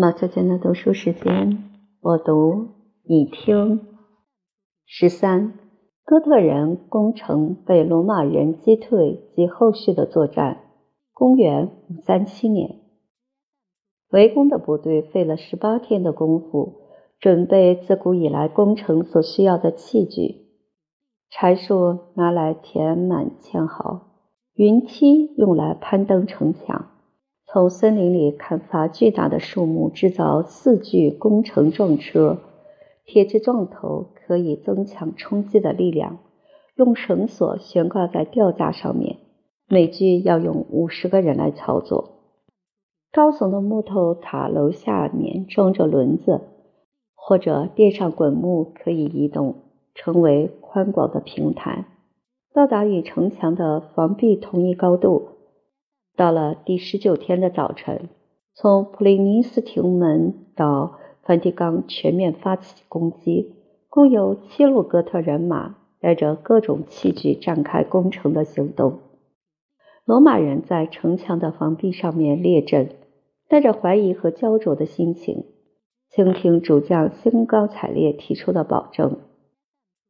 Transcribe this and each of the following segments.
马小娟的读书时间，我读你听。十三，哥特人攻城被罗马人击退及后续的作战。公元五三七年，围攻的部队费了十八天的功夫，准备自古以来攻城所需要的器具：柴树拿来填满堑壕，云梯用来攀登城墙。从森林里砍伐巨大的树木，制造四具工程撞车，铁质撞头可以增强冲击的力量。用绳索悬挂在吊架上面，每具要用五十个人来操作。高耸的木头塔楼下面装着轮子，或者垫上滚木，可以移动，成为宽广的平台，到达与城墙的防壁同一高度。到了第十九天的早晨，从普林尼斯廷门到梵蒂冈全面发起攻击，共有七路哥特人马带着各种器具展开攻城的行动。罗马人在城墙的防壁上面列阵，带着怀疑和焦灼的心情，倾听主将兴高采烈提出的保证。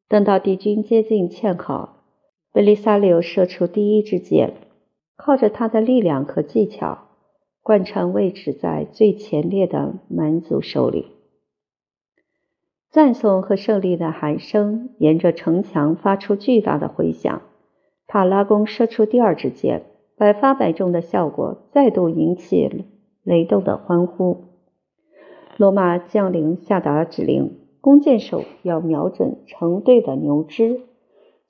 等到敌军接近堑壕，贝利萨留射出第一支箭。靠着他的力量和技巧，贯穿位置在最前列的蛮族手里。赞颂和胜利的喊声沿着城墙发出巨大的回响。塔拉宫射出第二支箭，百发百中的效果再度引起雷动的欢呼。罗马将领下达指令：弓箭手要瞄准成对的牛只，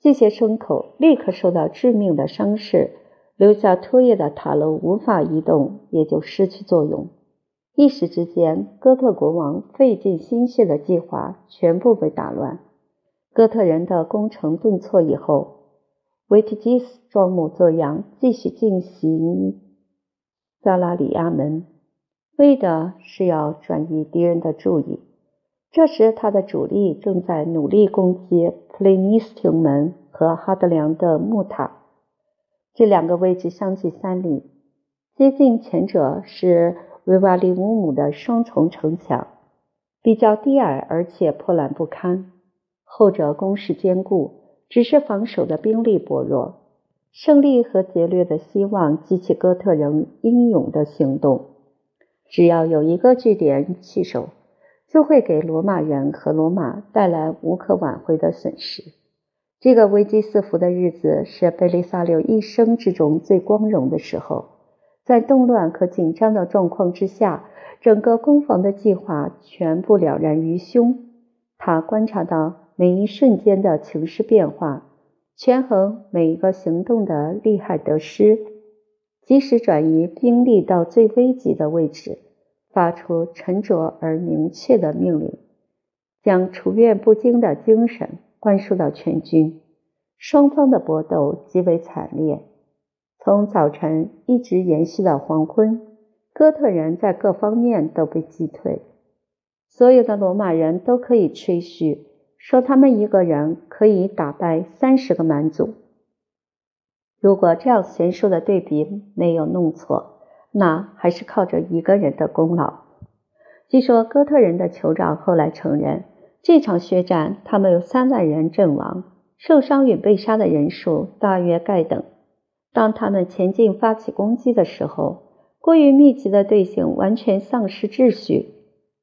这些牲口立刻受到致命的伤势。留下拖曳的塔楼无法移动，也就失去作用。一时之间，哥特国王费尽心血的计划全部被打乱。哥特人的攻城顿挫以后，维提基斯装模作样继续进行萨拉里亚门，为的是要转移敌人的注意。这时，他的主力正在努力攻击普雷尼斯廷门和哈德良的木塔。这两个位置相距三里，接近前者是维瓦利乌姆的双重城墙，比较低矮而且破烂不堪；后者工事坚固，只是防守的兵力薄弱。胜利和劫掠的希望激起哥特人英勇的行动。只要有一个据点弃守，就会给罗马人和罗马带来无可挽回的损失。这个危机四伏的日子是贝利萨留一生之中最光荣的时候。在动乱和紧张的状况之下，整个攻防的计划全部了然于胸。他观察到每一瞬间的情势变化，权衡每一个行动的利害得失，及时转移兵力到最危急的位置，发出沉着而明确的命令，将处变不惊的精神。灌输到全军，双方的搏斗极为惨烈，从早晨一直延续到黄昏。哥特人在各方面都被击退，所有的罗马人都可以吹嘘说他们一个人可以打败三十个蛮族。如果这样悬殊的对比没有弄错，那还是靠着一个人的功劳。据说哥特人的酋长后来承认。这场血战，他们有三万人阵亡，受伤与被杀的人数大约盖等。当他们前进发起攻击的时候，过于密集的队形完全丧失秩序，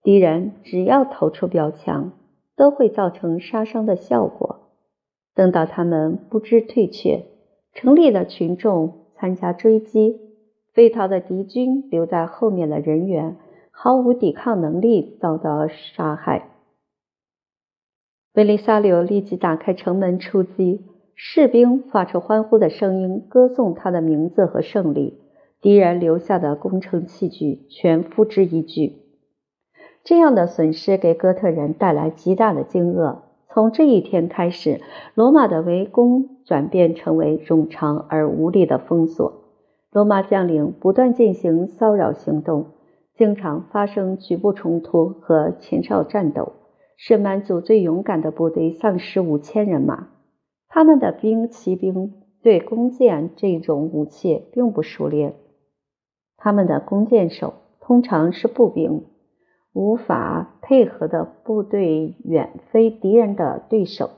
敌人只要投出标枪，都会造成杀伤的效果。等到他们不知退却，城里的群众参加追击，飞逃的敌军留在后面的人员毫无抵抗能力，遭到杀害。贝利萨留立即打开城门出击，士兵发出欢呼的声音，歌颂他的名字和胜利。敌人留下的攻城器具全付之一炬。这样的损失给哥特人带来极大的惊愕。从这一天开始，罗马的围攻转变成为冗长而无力的封锁。罗马将领不断进行骚扰行动，经常发生局部冲突和前哨战斗。是蛮族最勇敢的部队，丧失五千人马。他们的兵骑兵对弓箭这种武器并不熟练。他们的弓箭手通常是步兵，无法配合的部队远非敌人的对手。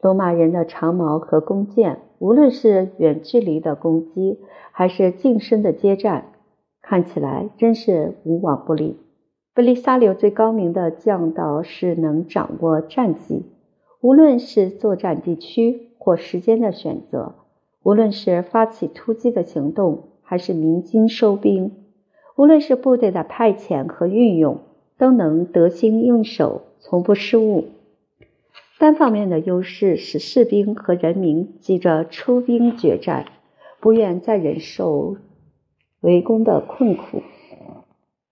罗马人的长矛和弓箭，无论是远距离的攻击，还是近身的接战，看起来真是无往不利。贝利萨留最高明的将导是能掌握战机，无论是作战地区或时间的选择。无论是发起突击的行动，还是鸣金收兵，无论是部队的派遣和运用，都能得心应手，从不失误。单方面的优势使士兵和人民急着出兵决战，不愿再忍受围攻的困苦，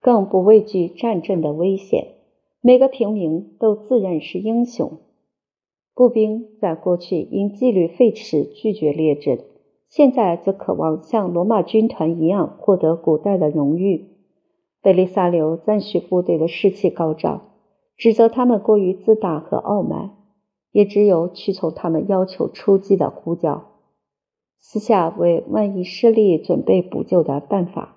更不畏惧战争的危险。每个平民都自认是英雄。步兵在过去因纪律废弛拒绝列阵，现在则渴望像罗马军团一样获得古代的荣誉。贝利萨留赞许部队的士气高涨，指责他们过于自大和傲慢，也只有屈从他们要求出击的呼叫，私下为万一失利准备补救的办法。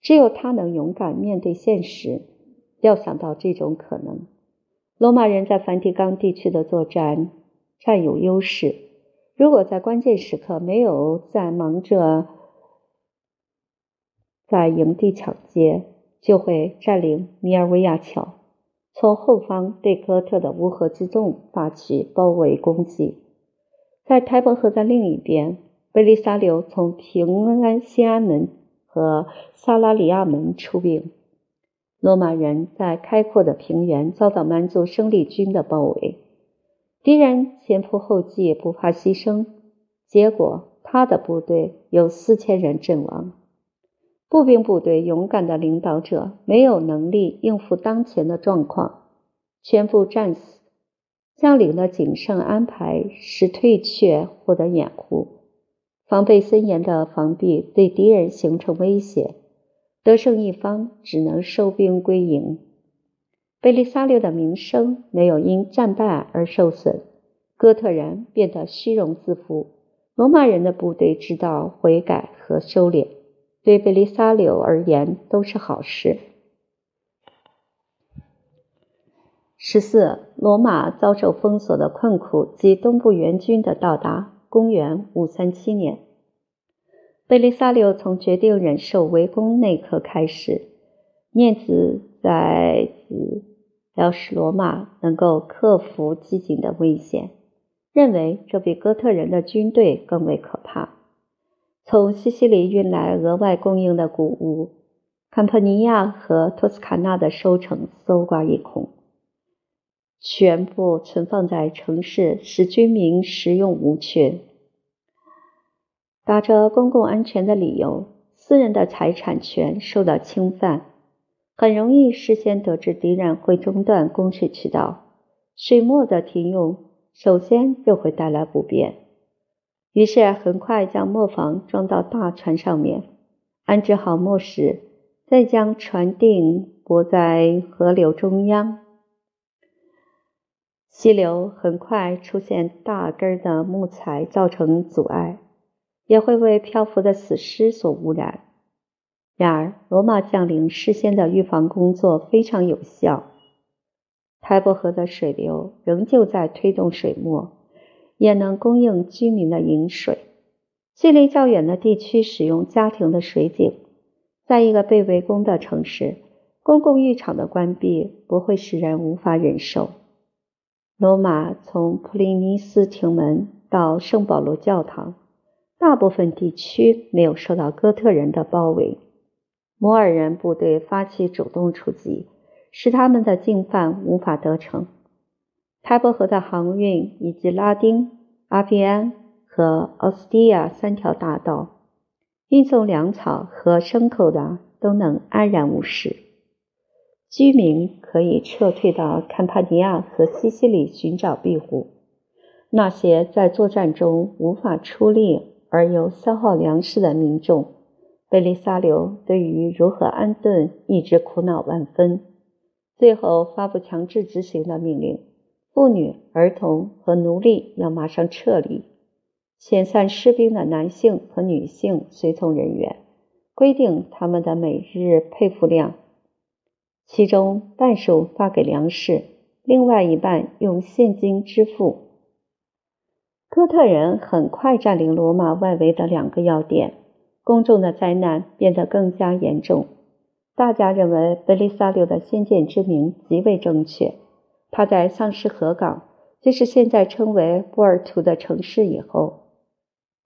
只有他能勇敢面对现实，料想到这种可能。罗马人在梵蒂冈地区的作战占有优势。如果在关键时刻没有在忙着在营地抢劫，就会占领米尔维亚桥，从后方对哥特的乌合之众发起包围攻击。在台伯河的另一边，贝利萨留从平安西安门和萨拉里亚门出兵。罗马人在开阔的平原遭到蛮族生力军的包围，敌人前仆后继，不怕牺牲，结果他的部队有四千人阵亡。步兵部队勇敢的领导者没有能力应付当前的状况，全部战死。将领的谨慎安排使退却获得掩护，防备森严的防壁对敌人形成威胁。得胜一方只能收兵归营。贝利萨留的名声没有因战败而受损，哥特人变得虚荣自负。罗马人的部队知道悔改和收敛，对贝利萨留而言都是好事。十四，罗马遭受封锁的困苦及东部援军的到达。公元五三七年。贝利萨留从决定忍受围攻那刻开始，念兹在兹要使罗马能够克服机警的危险，认为这比哥特人的军队更为可怕。从西西里运来额外供应的谷物，坎帕尼亚和托斯卡纳的收成搜刮一空，全部存放在城市，使居民食用无缺。打着公共安全的理由，私人的财产权受到侵犯，很容易事先得知敌人会中断供水渠道，水墨的停用首先就会带来不便。于是很快将磨坊装到大船上面，安置好磨石，再将船钉泊在河流中央。溪流很快出现大根的木材，造成阻碍。也会为漂浮的死尸所污染。然而，罗马将领事先的预防工作非常有效。台伯河的水流仍旧在推动水墨，也能供应居民的饮水。距离较远的地区使用家庭的水井。在一个被围攻的城市，公共浴场的关闭不会使人无法忍受。罗马从普林尼斯亭门到圣保罗教堂。大部分地区没有受到哥特人的包围，摩尔人部队发起主动出击，使他们的进犯无法得逞。泰伯河的航运以及拉丁、阿比安和奥斯蒂亚三条大道，运送粮草和牲口的都能安然无事。居民可以撤退到坎帕尼亚和西西里寻找庇护。那些在作战中无法出力。而又消耗粮食的民众，贝利萨留对于如何安顿一直苦恼万分。最后发布强制执行的命令：妇女、儿童和奴隶要马上撤离，遣散士兵的男性和女性随从人员，规定他们的每日配服量，其中半数发给粮食，另外一半用现金支付。哥特人很快占领罗马外围的两个要点，公众的灾难变得更加严重。大家认为贝利萨留的先见之明极为正确。他在丧失河港，就是现在称为波尔图的城市以后，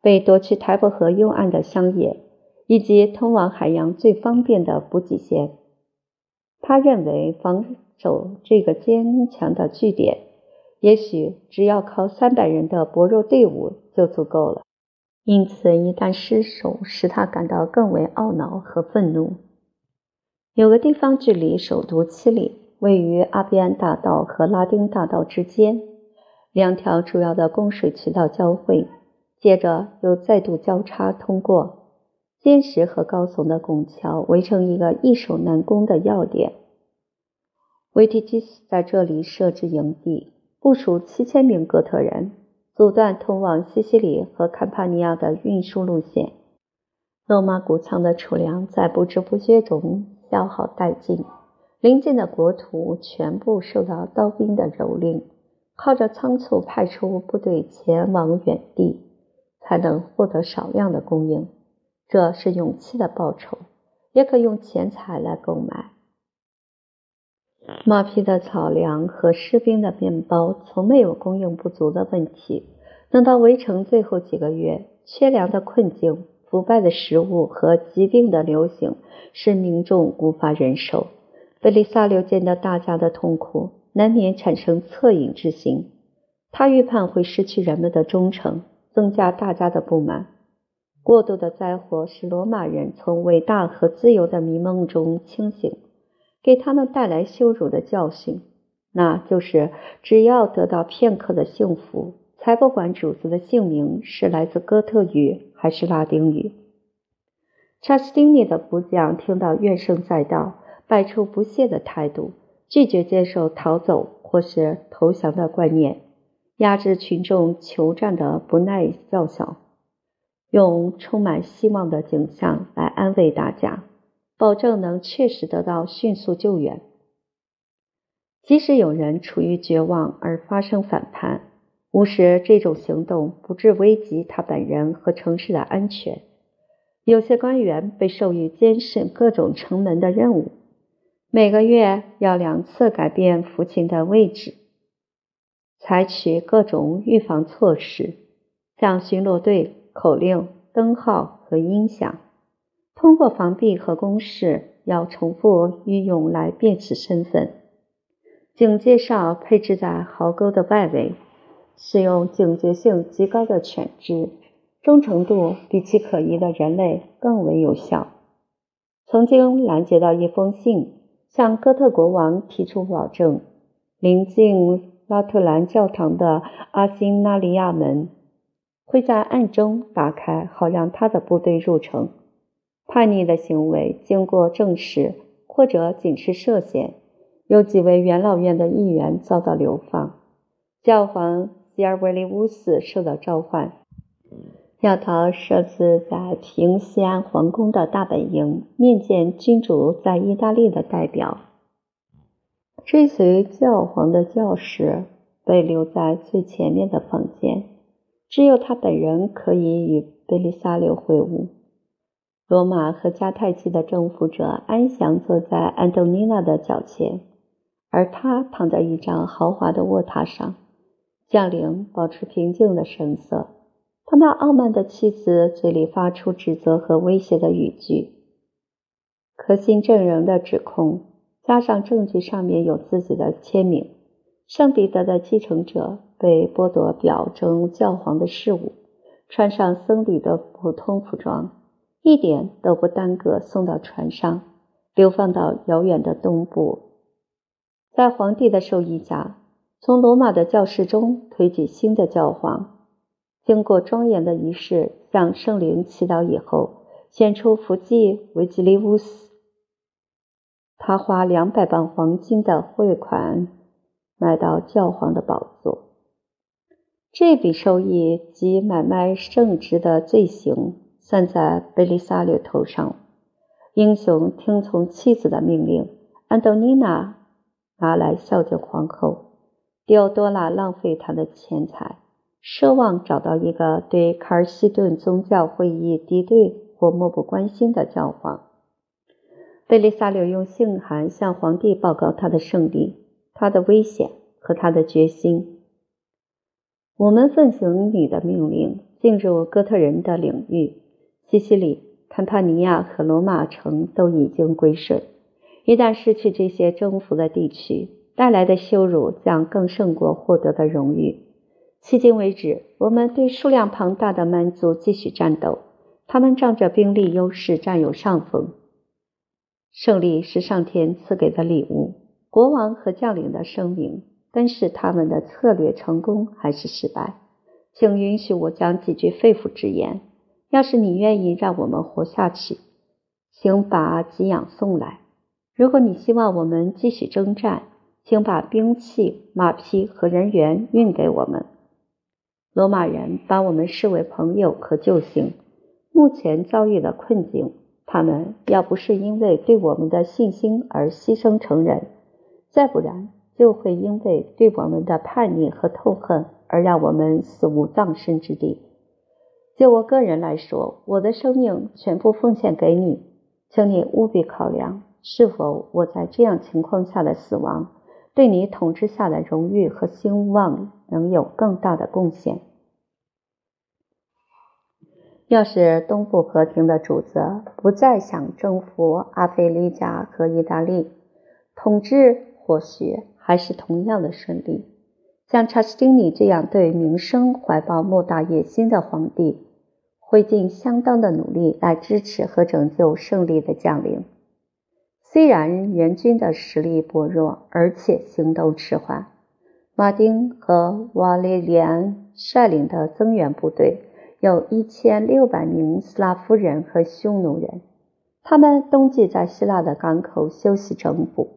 被夺去台伯河右岸的乡野。以及通往海洋最方便的补给线。他认为防守这个坚强的据点，也许只要靠三百人的薄弱队伍就足够了。因此，一旦失守，使他感到更为懊恼和愤怒。有个地方距离首都七里，位于阿比安大道和拉丁大道之间，两条主要的供水渠道交汇，接着又再度交叉通过。坚实和高耸的拱桥围成一个易守难攻的要点。维提基斯在这里设置营地，部署七千名哥特人，阻断通往西西里和坎帕尼亚的运输路线。罗马谷仓的储粮在不知不觉中消耗殆尽，邻近的国土全部受到刀兵的蹂躏。靠着仓促派出部队前往远地，才能获得少量的供应。这是勇气的报酬，也可用钱财来购买。马匹的草粮和士兵的面包从没有供应不足的问题。等到围城最后几个月，缺粮的困境、腐败的食物和疾病的流行使民众无法忍受。贝利萨留见到大家的痛苦，难免产生恻隐之心。他预判会失去人们的忠诚，增加大家的不满。过度的灾祸使罗马人从伟大和自由的迷梦中清醒，给他们带来羞辱的教训，那就是只要得到片刻的幸福，才不管主子的姓名是来自哥特语还是拉丁语。查斯丁尼的部将听到怨声载道，摆出不屑的态度，拒绝接受逃走或是投降的观念，压制群众求战的不耐叫嚣。用充满希望的景象来安慰大家，保证能确实得到迅速救援。即使有人处于绝望而发生反叛，无视这种行动不致危及他本人和城市的安全。有些官员被授予监视各种城门的任务，每个月要两次改变父亲的位置，采取各种预防措施，像巡逻队。口令、灯号和音响，通过防壁和公式，要重复运用来辨识身份。警戒哨配置在壕沟的外围，使用警觉性极高的犬只，忠诚度比其可疑的人类更为有效。曾经拦截到一封信，向哥特国王提出保证：临近拉特兰教堂的阿辛纳利亚门。会在暗中打开，好让他的部队入城。叛逆的行为经过证实，或者仅是涉嫌。有几位元老院的议员遭到流放。教皇西尔维利乌斯受到召唤，要到设置在平西安皇宫的大本营面见君主在意大利的代表。追随教皇的教士被留在最前面的房间。只有他本人可以与贝利萨留会晤。罗马和迦太基的征服者安详坐在安东尼娜的脚前，而他躺在一张豪华的卧榻上。将领保持平静的神色，他那傲慢的妻子嘴里发出指责和威胁的语句。可信证人的指控，加上证据上面有自己的签名。圣彼得的继承者被剥夺表征教皇的事务，穿上僧侣的普通服装，一点都不耽搁送到船上，流放到遥远的东部。在皇帝的授意下，从罗马的教室中推举新的教皇，经过庄严的仪式向圣灵祈祷以后，选出福祭维吉利乌斯。他花两百磅黄金的汇款。买到教皇的宝座，这笔收益及买卖圣职的罪行算在贝利萨略头上，英雄听从妻子的命令，安东尼娜拿来孝敬皇后。迪奥多拉浪费他的钱财，奢望找到一个对卡尔西顿宗教会议敌对或漠不关心的教皇。贝利萨留用信函向皇帝报告他的胜利、他的危险和他的决心。我们奉行你的命令，进入哥特人的领域，西西里。坎帕尼亚和罗马城都已经归顺。一旦失去这些征服的地区，带来的羞辱将更胜过获得的荣誉。迄今为止，我们对数量庞大的蛮族继续战斗，他们仗着兵力优势占有上风。胜利是上天赐给的礼物，国王和将领的声明但是他们的策略成功还是失败。请允许我讲几句肺腑之言。要是你愿意让我们活下去，请把给养送来；如果你希望我们继续征战，请把兵器、马匹和人员运给我们。罗马人把我们视为朋友和救星。目前遭遇的困境，他们要不是因为对我们的信心而牺牲成人，再不然就会因为对我们的叛逆和痛恨而让我们死无葬身之地。就我个人来说，我的生命全部奉献给你，请你务必考量，是否我在这样情况下的死亡，对你统治下的荣誉和兴旺能有更大的贡献。要是东部和平的主子不再想征服阿非利加和意大利，统治或许还是同样的顺利。像查士丁尼这样对名声怀抱莫大野心的皇帝，会尽相当的努力来支持和拯救胜利的将领。虽然援军的实力薄弱，而且行动迟缓，马丁和瓦列里安率领的增援部队有一千六百名斯拉夫人和匈奴人，他们冬季在希腊的港口休息整补，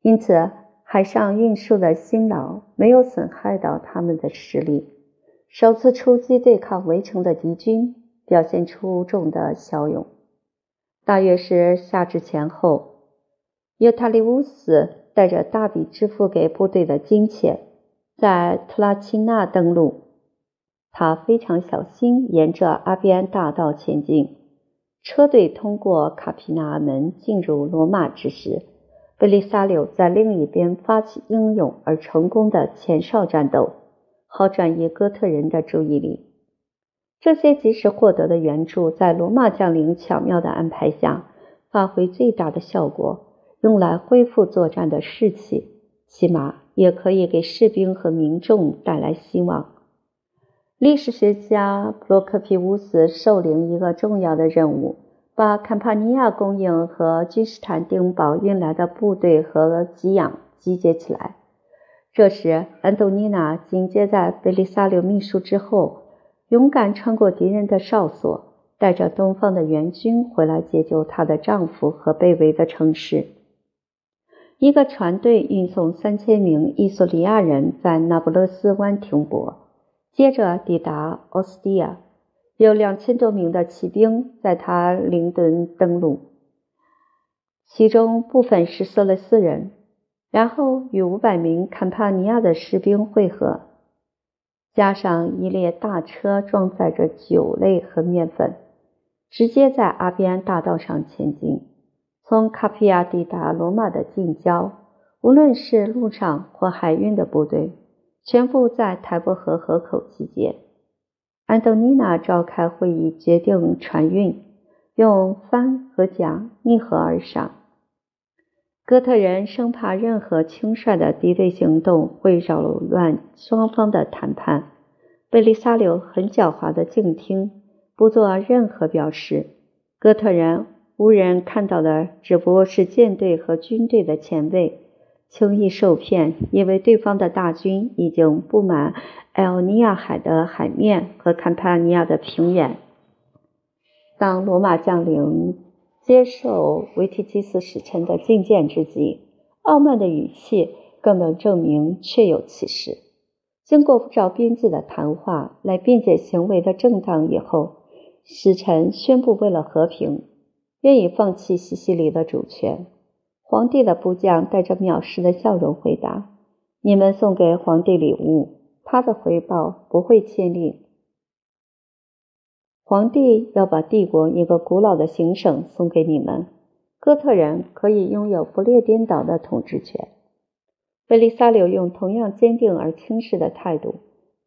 因此。海上运输的辛劳没有损害到他们的实力。首次出击对抗围城的敌军，表现出众的骁勇。大约是夏至前后，尤塔利乌斯带着大笔支付给部队的金钱，在特拉齐纳登陆。他非常小心，沿着阿比安大道前进。车队通过卡皮纳门进入罗马之时。贝利萨柳在另一边发起英勇而成功的前哨战斗，好转移哥特人的注意力。这些及时获得的援助，在罗马将领巧妙的安排下，发挥最大的效果，用来恢复作战的士气，起码也可以给士兵和民众带来希望。历史学家普洛克皮乌斯受领一个重要的任务。把坎帕尼亚供应和君士坦丁堡运来的部队和给养集结起来。这时，安东尼娜紧接在贝利萨留秘书之后，勇敢穿过敌人的哨所，带着东方的援军回来解救她的丈夫和被围的城市。一个船队运送三千名伊索里亚人在那不勒斯湾停泊，接着抵达奥斯蒂亚。有两千多名的骑兵在他灵顿登陆，其中部分是色勒斯人，然后与五百名坎帕尼亚的士兵会合，加上一列大车装载着酒类和面粉，直接在阿比安大道上前进。从卡皮亚抵达罗马的近郊，无论是陆上或海运的部队，全部在台伯河河口集结。安东尼娜召开会议，决定船运用帆和桨逆河而上。哥特人生怕任何轻率的敌对行动会扰乱双方的谈判。贝利萨留很狡猾的静听，不做任何表示。哥特人无人看到的只不过是舰队和军队的前卫。轻易受骗，因为对方的大军已经布满埃奥尼亚海的海面和坎帕尼亚的平原。当罗马将领接受维提基斯使臣的觐见之际，傲慢的语气更能证明确有其事。经过不着边际的谈话来辩解行为的正当以后，使臣宣布为了和平，愿意放弃西西里的主权。皇帝的部将带着藐视的笑容回答：“你们送给皇帝礼物，他的回报不会签令。皇帝要把帝国一个古老的行省送给你们，哥特人可以拥有不列颠岛的统治权。”贝利萨留用同样坚定而轻视的态度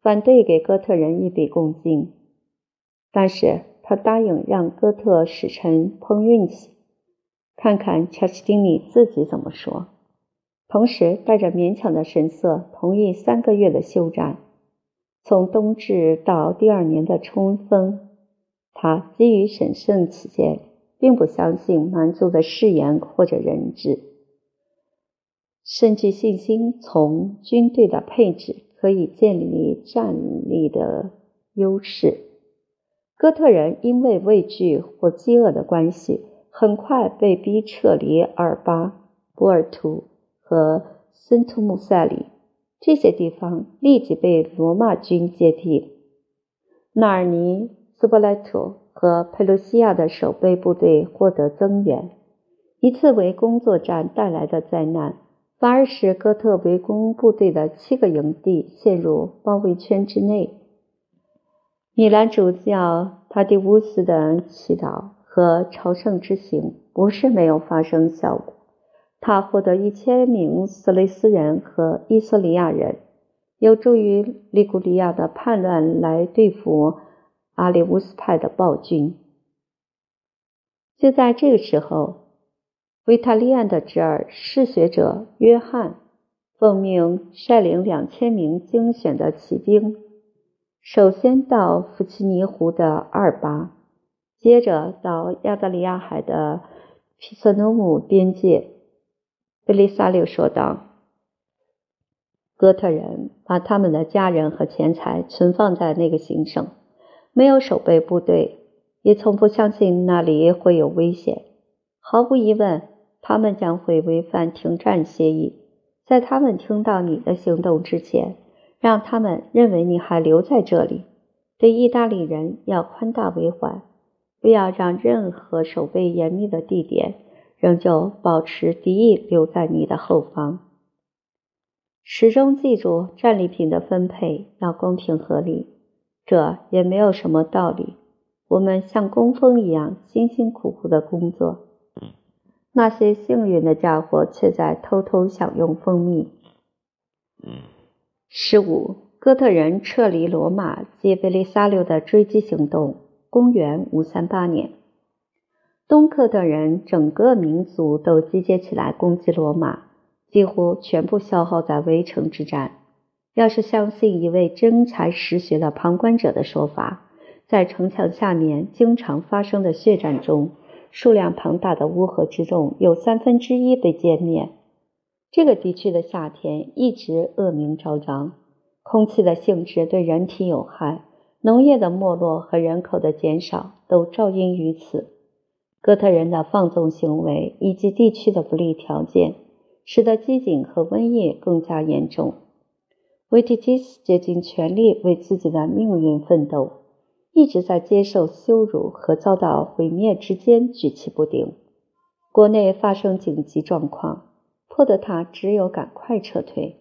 反对给哥特人一笔贡金，但是他答应让哥特使臣碰运气。看看乔斯丁尼自己怎么说。同时，带着勉强的神色，同意三个月的休战，从冬至到第二年的春分。他基于审慎起见，并不相信蛮族的誓言或者人质，甚至信心从军队的配置可以建立战力的优势。哥特人因为畏惧或饥饿的关系。很快被逼撤离阿尔巴、波尔图和森图穆塞里，这些地方立即被罗马军接替。纳尔尼、斯波莱托和佩鲁西亚的守备部队获得增援。一次围攻作战带来的灾难，反而使哥特围攻部队的七个营地陷入包围圈之内。米兰主教塔蒂乌斯的祈祷。和朝圣之行不是没有发生效果，他获得一千名斯雷斯人和伊索里亚人，有助于利古里亚的叛乱来对付阿里乌斯派的暴君。就在这个时候，维塔利安的侄儿嗜血者约翰奉命率领两千名精选的骑兵，首先到弗奇尼湖的阿尔巴。接着到亚得里亚海的皮瑟诺姆边界，贝利萨留说道：“哥特人把他们的家人和钱财存放在那个行省，没有守备部队，也从不相信那里会有危险。毫无疑问，他们将会违反停战协议。在他们听到你的行动之前，让他们认为你还留在这里。对意大利人要宽大为怀。”不要让任何守备严密的地点仍旧保持敌意留在你的后方。始终记住战利品的分配要公平合理，这也没有什么道理。我们像工蜂一样辛辛苦苦的工作，那些幸运的家伙却在偷偷享用蜂蜜。十五，哥特人撤离罗马及贝利萨留的追击行动。公元五三八年，东克等人整个民族都集结起来攻击罗马，几乎全部消耗在围城之战。要是相信一位真才实学的旁观者的说法，在城墙下面经常发生的血战中，数量庞大的乌合之众有三分之一被歼灭。这个地区的夏天一直恶名昭彰，空气的性质对人体有害。农业的没落和人口的减少都照应于此。哥特人的放纵行为以及地区的不利条件，使得饥馑和瘟疫更加严重。维提基斯竭尽全力为自己的命运奋斗，一直在接受羞辱和遭到毁灭之间举棋不定。国内发生紧急状况，迫得他只有赶快撤退。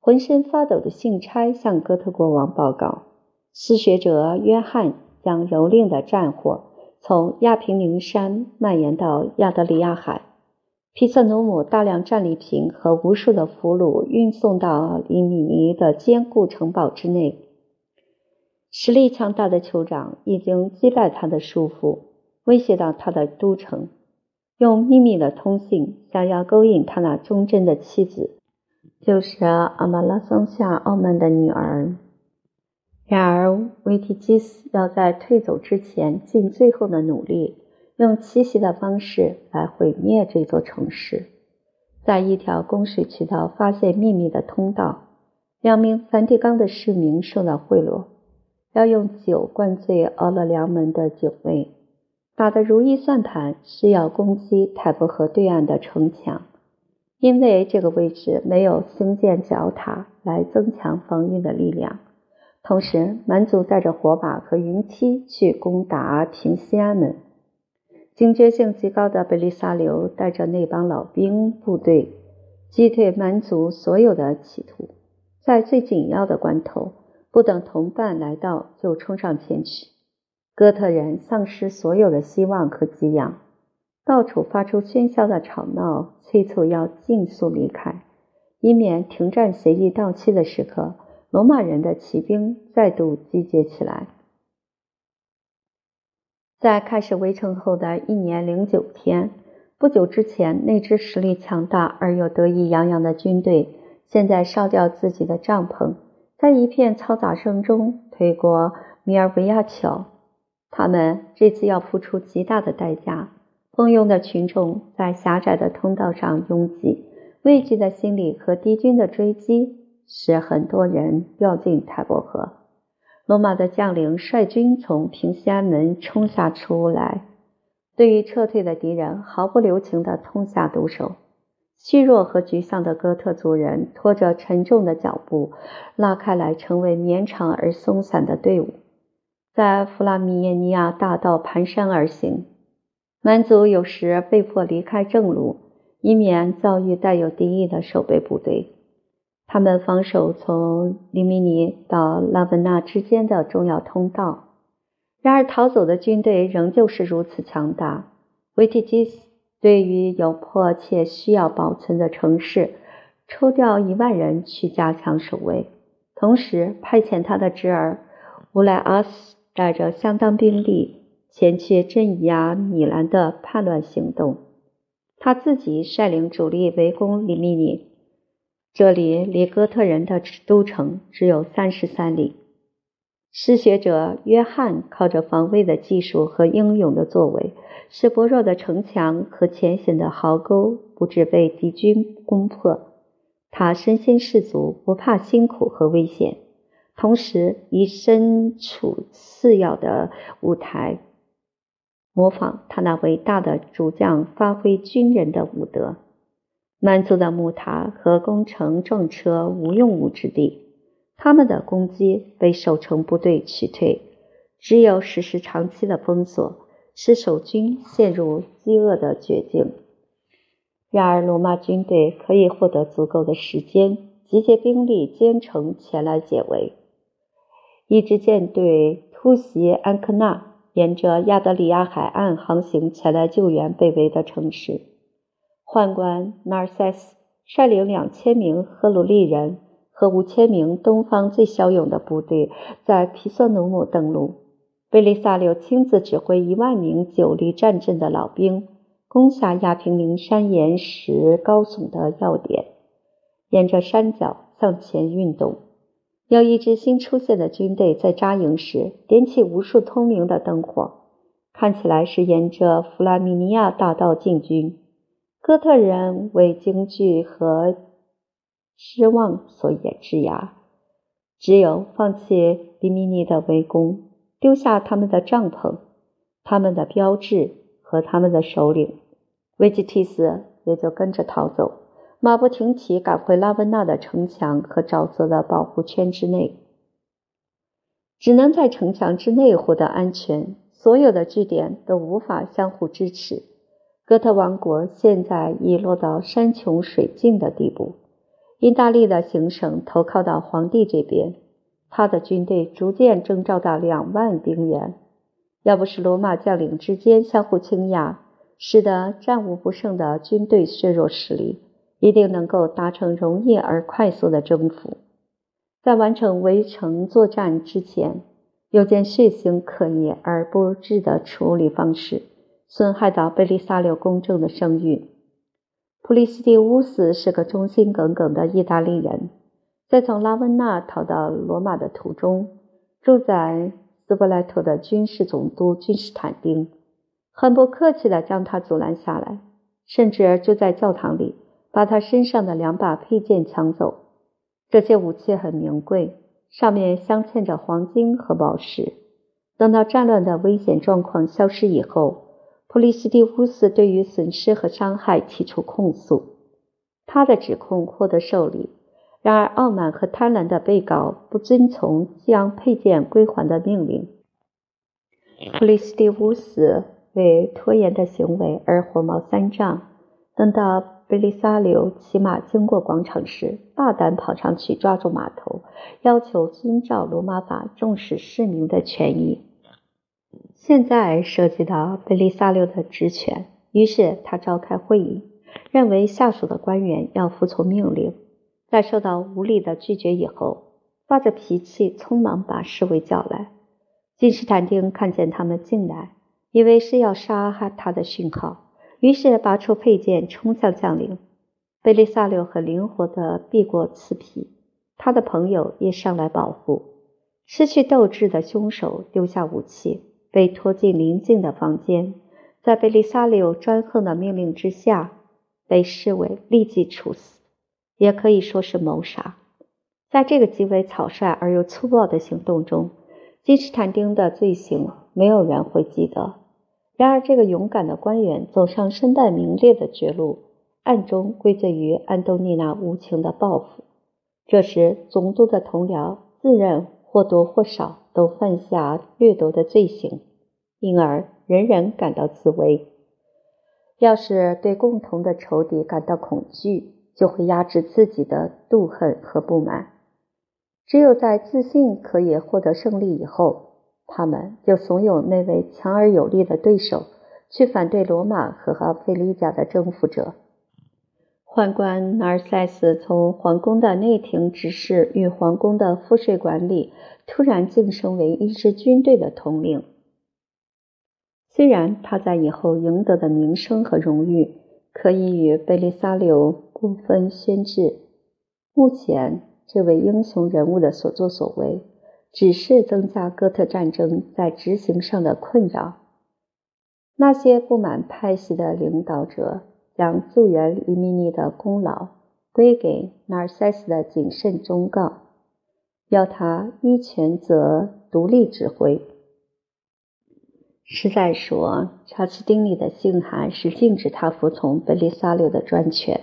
浑身发抖的信差向哥特国王报告。失学者约翰将蹂躏的战火从亚平宁山蔓延到亚得里亚海，皮瑟努姆大量战利品和无数的俘虏运送到里米尼的坚固城堡之内。实力强大的酋长已经击败他的叔父，威胁到他的都城，用秘密的通信想要勾引他那忠贞的妻子，就是阿马拉松下傲慢的女儿。然而，维提基斯要在退走之前尽最后的努力，用奇袭的方式来毁灭这座城市。在一条供水渠道发现秘密的通道，两名梵蒂冈的市民受到贿赂，要用酒灌醉奥勒良门的警卫。打的如意算盘是要攻击泰伯河对岸的城墙，因为这个位置没有兴建角塔来增强防御的力量。同时，蛮族带着火把和云梯去攻打平西安门。警觉性极高的贝利萨留带着那帮老兵部队击退蛮族所有的企图，在最紧要的关头，不等同伴来到就冲上前去。哥特人丧失所有的希望和给养，到处发出喧嚣的吵闹，催促要尽速离开，以免停战协议到期的时刻，罗马人的骑兵再度集结起来。在开始围城后的一年零九天，不久之前，那支实力强大而又得意洋洋的军队，现在烧掉自己的帐篷，在一片嘈杂声中推过米尔维亚桥。他们这次要付出极大的代价。蜂拥的群众在狭窄的通道上拥挤，畏惧的心理和敌军的追击，使很多人掉进泰伯河。罗马的将领率军从平西安门冲下出来，对于撤退的敌人毫不留情地痛下毒手。虚弱和沮丧的哥特族人拖着沉重的脚步拉开来，成为绵长而松散的队伍，在弗拉米耶尼亚大道蹒跚而行。蛮族有时被迫离开正路，以免遭遇带有敌意的守备部队。他们防守从黎米尼到拉文纳之间的重要通道，然而逃走的军队仍旧是如此强大。维提基斯对于有迫切需要保存的城市，抽调一万人去加强守卫，同时派遣他的侄儿乌莱阿斯带着相当兵力前去镇压米兰的叛乱行动。他自己率领主力围攻利米尼。这里离哥特人的都城只有三十三里。失学者约翰靠着防卫的技术和英勇的作为，使薄弱的城墙和浅显的壕沟不致被敌军攻破。他身先士卒，不怕辛苦和危险，同时以身处次要的舞台，模仿他那伟大的主将发挥军人的武德。满族的木塔和工程重车无用武之地，他们的攻击被守城部队取退，只有实施长期的封锁，使守军陷入饥饿的绝境。然而，罗马军队可以获得足够的时间，集结兵力兼程前来解围。一支舰队突袭安科纳，沿着亚得里亚海岸航行前来救援被围的城市。宦官 Narses 率领两千名赫鲁利人和五千名东方最骁勇的部队在皮索努姆登陆。贝利萨留亲自指挥一万名久离战阵的老兵，攻下亚平宁山岩石高耸的要点，沿着山脚向前运动。有一支新出现的军队在扎营时点起无数通明的灯火，看起来是沿着弗拉米尼亚大道进军。哥特人为惊惧和失望所掩制压，只有放弃利米尼的围攻，丢下他们的帐篷、他们的标志和他们的首领，维吉提斯也就跟着逃走，马不停蹄赶回拉温纳的城墙和沼泽的保护圈之内，只能在城墙之内获得安全，所有的据点都无法相互支持。哥特王国现在已落到山穷水尽的地步。意大利的行省投靠到皇帝这边，他的军队逐渐征召到两万兵员。要不是罗马将领之间相互倾轧，使得战无不胜的军队削弱实力，一定能够达成容易而快速的征服。在完成围城作战之前，有件血腥可疑而不智的处理方式。损害到贝利萨留公正的声誉。普利西蒂乌斯是个忠心耿耿的意大利人，在从拉温纳逃到罗马的途中，住在斯波莱托的军事总督君士坦丁很不客气地将他阻拦下来，甚至就在教堂里把他身上的两把佩剑抢走。这些武器很名贵，上面镶嵌着黄金和宝石。等到战乱的危险状况消失以后。普利西蒂乌斯对于损失和伤害提出控诉，他的指控获得受理。然而，傲慢和贪婪的被告不遵从将配件归还的命令。普利斯蒂乌斯为拖延的行为而火冒三丈。等到贝利萨留骑马经过广场时，大胆跑上去抓住马头，要求遵照罗马法重视市民的权益。现在涉及到贝利萨留的职权，于是他召开会议，认为下属的官员要服从命令。在受到无理的拒绝以后，发着脾气，匆忙把侍卫叫来。金士坦丁看见他们进来，以为是要杀害他的讯号。于是拔出佩剑，冲向将领。贝利萨留很灵活地避过刺皮，他的朋友也上来保护。失去斗志的凶手丢下武器，被拖进邻近的房间，在贝利萨留专横的命令之下，被视为立即处死，也可以说是谋杀。在这个极为草率而又粗暴的行动中，金士坦丁的罪行没有人会记得。然而，这个勇敢的官员走上身败名裂的绝路，暗中归罪于安东尼娜无情的报复。这时，总督的同僚自认或多或少都犯下掠夺的罪行，因而人人感到自危。要是对共同的仇敌感到恐惧，就会压制自己的妒恨和不满。只有在自信可以获得胜利以后。他们就怂恿那位强而有力的对手去反对罗马和菲利加的征服者。宦官纳尔塞斯从皇宫的内廷执事与皇宫的赋税管理，突然晋升为一支军队的统领。虽然他在以后赢得的名声和荣誉可以与贝利萨留不分轩轾，目前这位英雄人物的所作所为。只是增加哥特战争在执行上的困扰。那些不满派系的领导者将救援黎米尼的功劳归给纳尔塞斯的谨慎忠告，要他依权责独立指挥。实在说，查士丁尼的信函是禁止他服从贝利萨留的专权。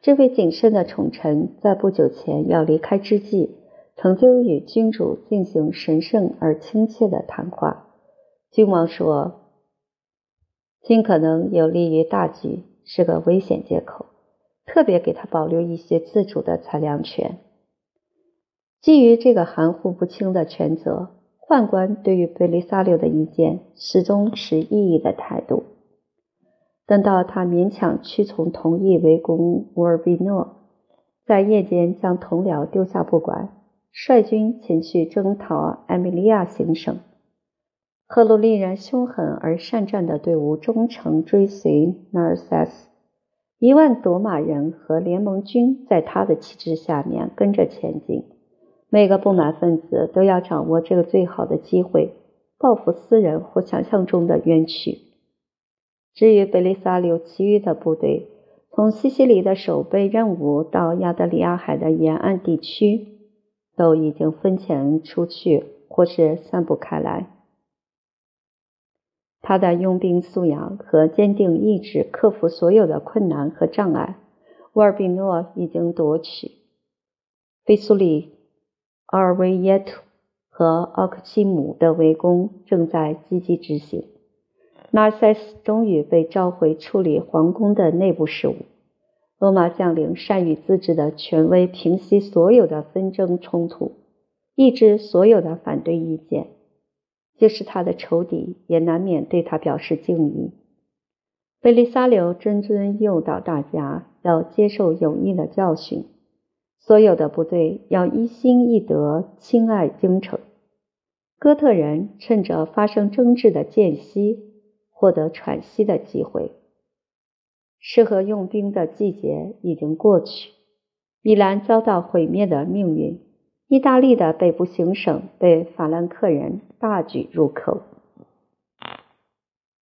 这位谨慎的宠臣在不久前要离开之际。曾经与君主进行神圣而亲切的谈话。君王说：“尽可能有利于大局是个危险借口，特别给他保留一些自主的裁量权。”基于这个含糊不清的权责，宦官对于贝利萨留的意见始终持异议的态度。等到他勉强屈从同意围攻乌尔比诺，在夜间将同僚丢下不管。率军前去征讨艾米利亚行省，赫鲁利人凶狠而善战的队伍忠诚追随纳尔塞斯，一万夺马人和联盟军在他的旗帜下面跟着前进。每个不满分子都要掌握这个最好的机会，报复私人或想象中的冤屈。至于贝利萨留其余的部队，从西西里的守备任务到亚得里亚海的沿岸地区。都已经分遣出去，或是散布开来。他的佣兵素养和坚定意志克服所有的困难和障碍。沃尔比诺已经夺取，菲苏里、阿尔维耶图和奥克西姆的围攻正在积极执行。纳塞斯终于被召回处理皇宫的内部事务。罗马将领善于自治的权威平息所有的纷争冲突，抑制所有的反对意见，即使他的仇敌也难免对他表示敬意。贝利萨留谆谆诱导大家要接受有益的教训，所有的部队要一心一德，亲爱京城。哥特人趁着发生争执的间隙，获得喘息的机会。适合用兵的季节已经过去，米兰遭到毁灭的命运，意大利的北部行省被法兰克人大举入寇。